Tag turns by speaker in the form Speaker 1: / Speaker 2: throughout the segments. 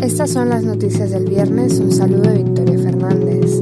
Speaker 1: Estas son las noticias del viernes. Un saludo de Victoria Fernández.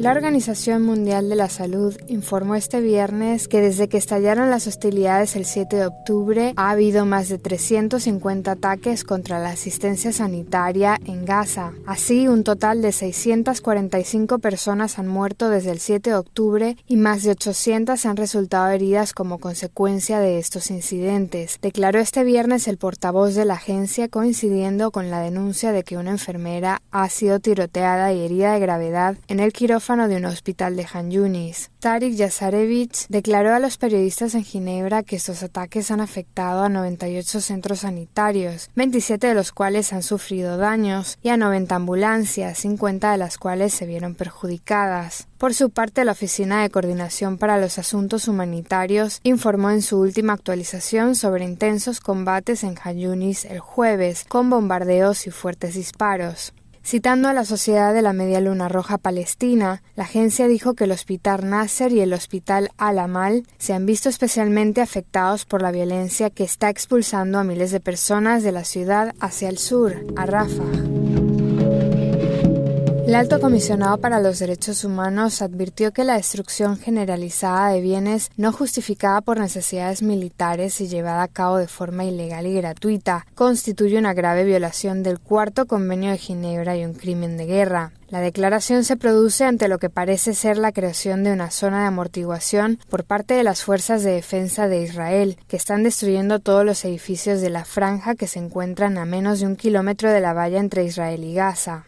Speaker 1: La Organización Mundial de la Salud informó este viernes que desde que estallaron las hostilidades el 7 de octubre ha habido más de 350 ataques contra la asistencia sanitaria en Gaza. Así, un total de 645 personas han muerto desde el 7 de octubre y más de 800 han resultado heridas como consecuencia de estos incidentes, declaró este viernes el portavoz de la agencia coincidiendo con la denuncia de que una enfermera ha sido tiroteada y herida de gravedad en el quirófano de un hospital de Han Yunis. Tarik Yazarevich declaró a los periodistas en Ginebra que estos ataques han afectado a 98 centros sanitarios, 27 de los cuales han sufrido daños, y a 90 ambulancias, 50 de las cuales se vieron perjudicadas. Por su parte, la Oficina de Coordinación para los Asuntos Humanitarios informó en su última actualización sobre intensos combates en Han Yunis el jueves, con bombardeos y fuertes disparos. Citando a la Sociedad de la Media Luna Roja Palestina, la agencia dijo que el Hospital Nasser y el Hospital Al-Amal se han visto especialmente afectados por la violencia que está expulsando a miles de personas de la ciudad hacia el sur, a Rafah. El alto comisionado para los derechos humanos advirtió que la destrucción generalizada de bienes no justificada por necesidades militares y llevada a cabo de forma ilegal y gratuita constituye una grave violación del cuarto convenio de Ginebra y un crimen de guerra. La declaración se produce ante lo que parece ser la creación de una zona de amortiguación por parte de las fuerzas de defensa de Israel, que están destruyendo todos los edificios de la franja que se encuentran a menos de un kilómetro de la valla entre Israel y Gaza.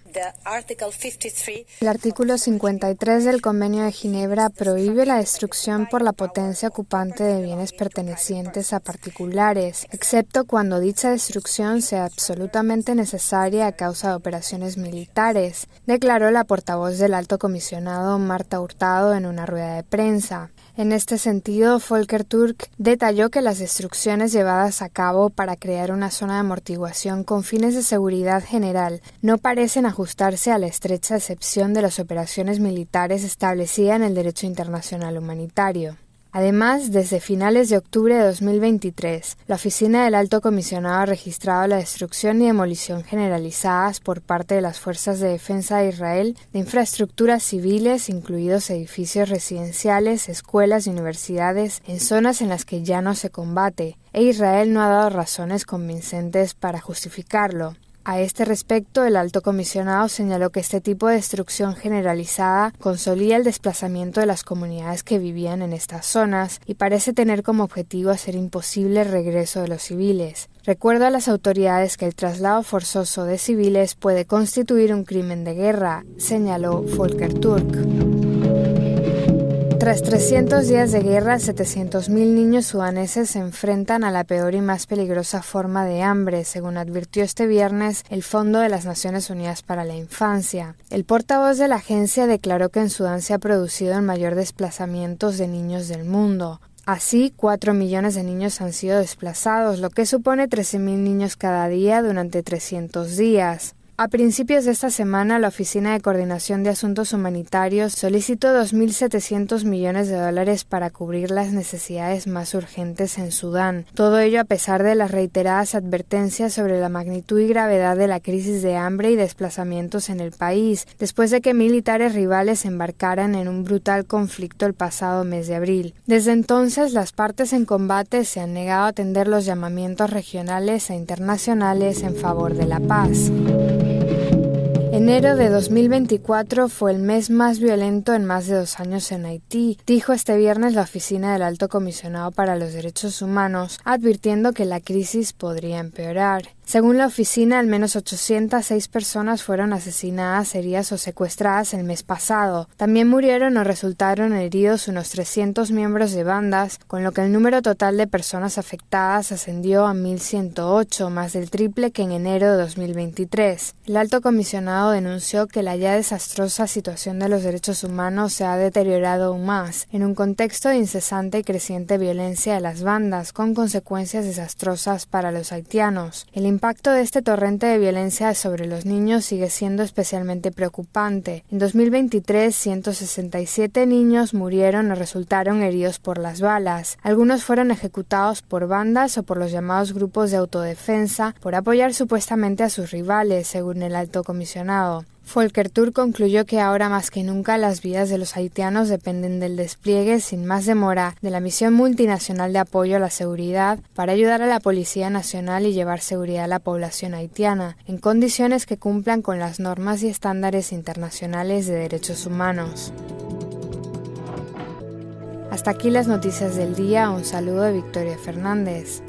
Speaker 1: El artículo 53 del Convenio de Ginebra prohíbe la destrucción por la potencia ocupante de bienes pertenecientes a particulares, excepto cuando dicha destrucción sea absolutamente necesaria a causa de operaciones militares, declaró la portavoz del alto comisionado Marta Hurtado en una rueda de prensa. En este sentido, Volker Turk detalló que las destrucciones llevadas a cabo para crear una zona de amortiguación con fines de seguridad general no parecen ajustarse a la estrecha excepción de las operaciones militares establecida en el derecho internacional humanitario. Además, desde finales de octubre de 2023, la Oficina del Alto Comisionado ha registrado la destrucción y demolición generalizadas por parte de las Fuerzas de Defensa de Israel de infraestructuras civiles, incluidos edificios residenciales, escuelas y universidades, en zonas en las que ya no se combate, e Israel no ha dado razones convincentes para justificarlo. A este respecto, el alto comisionado señaló que este tipo de destrucción generalizada consolía el desplazamiento de las comunidades que vivían en estas zonas y parece tener como objetivo hacer imposible el regreso de los civiles. Recuerda a las autoridades que el traslado forzoso de civiles puede constituir un crimen de guerra, señaló Volker Turk. Tras 300 días de guerra, 700.000 niños sudaneses se enfrentan a la peor y más peligrosa forma de hambre, según advirtió este viernes el Fondo de las Naciones Unidas para la Infancia. El portavoz de la agencia declaró que en Sudán se ha producido el mayor desplazamiento de niños del mundo. Así, 4 millones de niños han sido desplazados, lo que supone 13.000 niños cada día durante 300 días. A principios de esta semana, la Oficina de Coordinación de Asuntos Humanitarios solicitó 2.700 millones de dólares para cubrir las necesidades más urgentes en Sudán. Todo ello a pesar de las reiteradas advertencias sobre la magnitud y gravedad de la crisis de hambre y desplazamientos en el país, después de que militares rivales embarcaran en un brutal conflicto el pasado mes de abril. Desde entonces, las partes en combate se han negado a atender los llamamientos regionales e internacionales en favor de la paz. Enero de 2024 fue el mes más violento en más de dos años en Haití, dijo este viernes la Oficina del Alto Comisionado para los Derechos Humanos, advirtiendo que la crisis podría empeorar. Según la oficina, al menos 806 personas fueron asesinadas, heridas o secuestradas el mes pasado. También murieron o resultaron heridos unos 300 miembros de bandas, con lo que el número total de personas afectadas ascendió a 1.108, más del triple que en enero de 2023. El alto comisionado denunció que la ya desastrosa situación de los derechos humanos se ha deteriorado aún más, en un contexto de incesante y creciente violencia de las bandas, con consecuencias desastrosas para los haitianos. Impacto de este torrente de violencia sobre los niños sigue siendo especialmente preocupante. En 2023, 167 niños murieron o resultaron heridos por las balas. Algunos fueron ejecutados por bandas o por los llamados grupos de autodefensa por apoyar supuestamente a sus rivales, según el alto comisionado. Volker Turk concluyó que ahora más que nunca las vidas de los haitianos dependen del despliegue sin más demora de la misión multinacional de apoyo a la seguridad para ayudar a la Policía Nacional y llevar seguridad a la población haitiana en condiciones que cumplan con las normas y estándares internacionales de derechos humanos. Hasta aquí las noticias del día. Un saludo de Victoria Fernández.